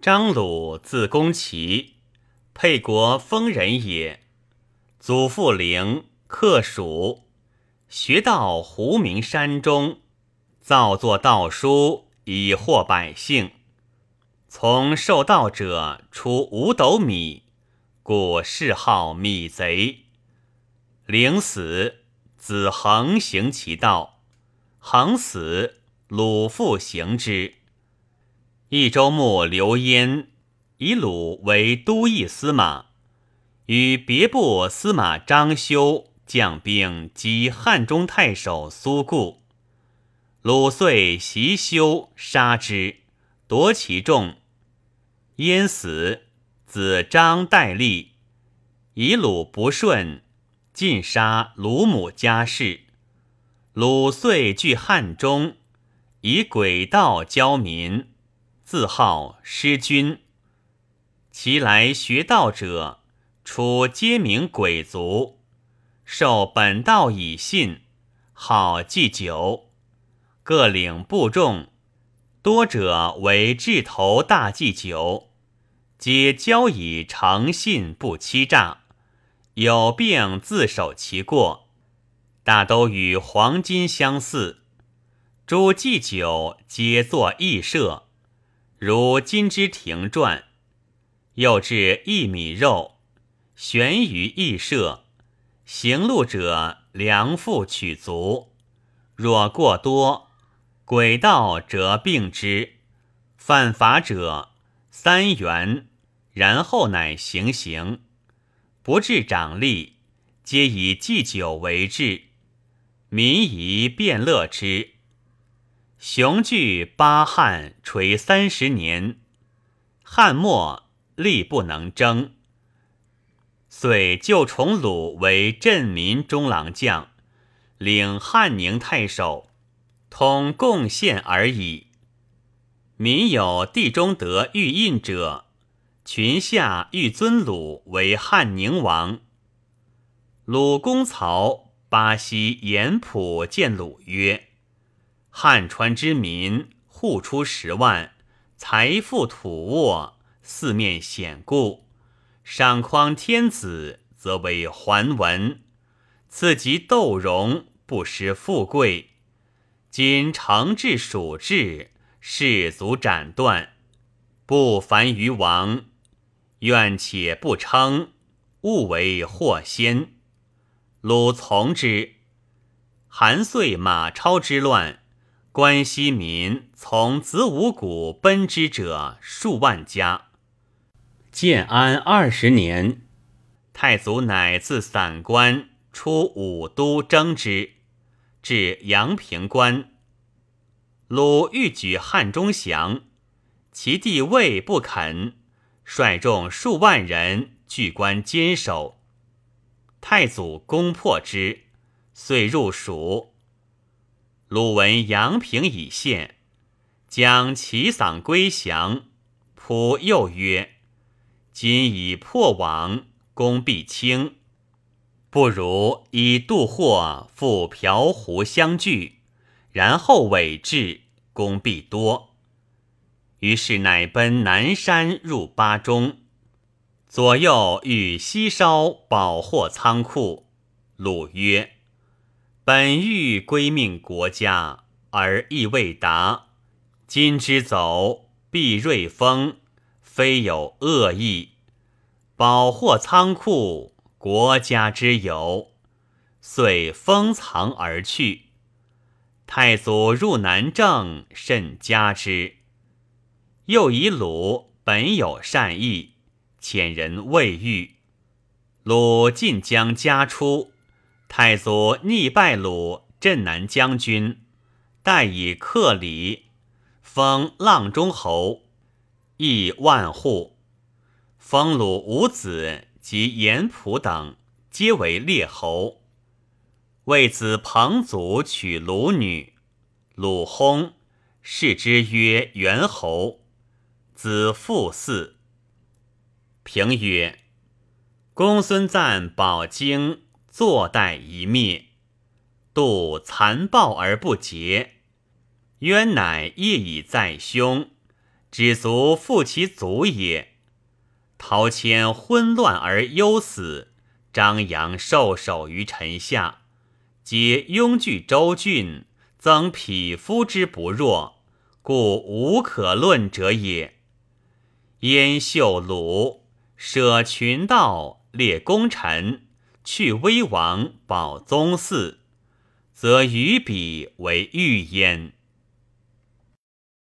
张鲁，字公齐，沛国丰人也。祖父陵，客蜀，学到胡明山中，造作道书以惑百姓。从受道者出五斗米，故谥号米贼。陵死，子恒行其道，恒死，鲁父行之。益州牧刘焉以鲁为都邑司马，与别部司马张修将兵击汉中太守苏固，鲁遂袭修，杀之，夺其众。焉死，子张代立，以鲁不顺，尽杀鲁母家室。鲁遂据汉中，以诡道交民。自号师君，其来学道者，初皆名鬼族，受本道以信，好祭酒，各领部众，多者为智头大祭酒，皆交以诚信不欺诈，有病自守其过，大都与黄金相似，诸祭酒皆作义社。如金之亭传，又置一米肉，悬于驿舍。行路者量腹取足，若过多，轨道则并之。犯法者三元，然后乃行刑。不治长吏，皆以祭酒为治，民宜便乐之。雄踞八汉垂三十年，汉末力不能争，遂就崇鲁为镇民中郎将，领汉宁太守，通贡献而已。民有地中得玉印者，群下欲尊鲁为汉宁王。鲁公曹巴西严普见鲁曰。汉川之民户出十万，财富土沃，四面险固。赏匡天子，则为桓文；赐及窦荣，不失富贵。今承治蜀志，士卒斩断，不凡于王。愿且不称，勿为祸先。鲁从之。韩遂、马超之乱。关西民从子午谷奔之者数万家。建安二十年，太祖乃自散关出武都征之，至阳平关。鲁欲举汉中降，其弟魏不肯，率众数万人据关坚守。太祖攻破之，遂入蜀。鲁闻阳平已陷，将其丧归降。仆又曰：“今已破网，功必轻，不如以渡货赴瓢湖相聚，然后委质，功必多。”于是乃奔南山入巴中，左右欲西烧宝货仓库。鲁曰。本欲归命国家，而亦未达。今之走，避瑞风，非有恶意。宝货仓库，国家之有，遂封藏而去。太祖入南郑，甚加之。又以鲁本有善意，遣人未遇。鲁晋将家出。太祖逆拜鲁镇南将军，代以克礼，封阆中侯，邑万户。封鲁五子及严普等，皆为列侯。为子彭祖娶鲁女，鲁薨，谥之曰元侯。子父嗣。评曰：公孙瓒保京。坐待一灭，度残暴而不竭。渊乃业已在胸，只足负其足也。陶谦昏乱而忧死，张扬受首于臣下，皆拥据周郡，增匹夫之不弱，故无可论者也。燕秀鲁舍群盗，列功臣，去威王，保宗嗣，则于彼为御焉。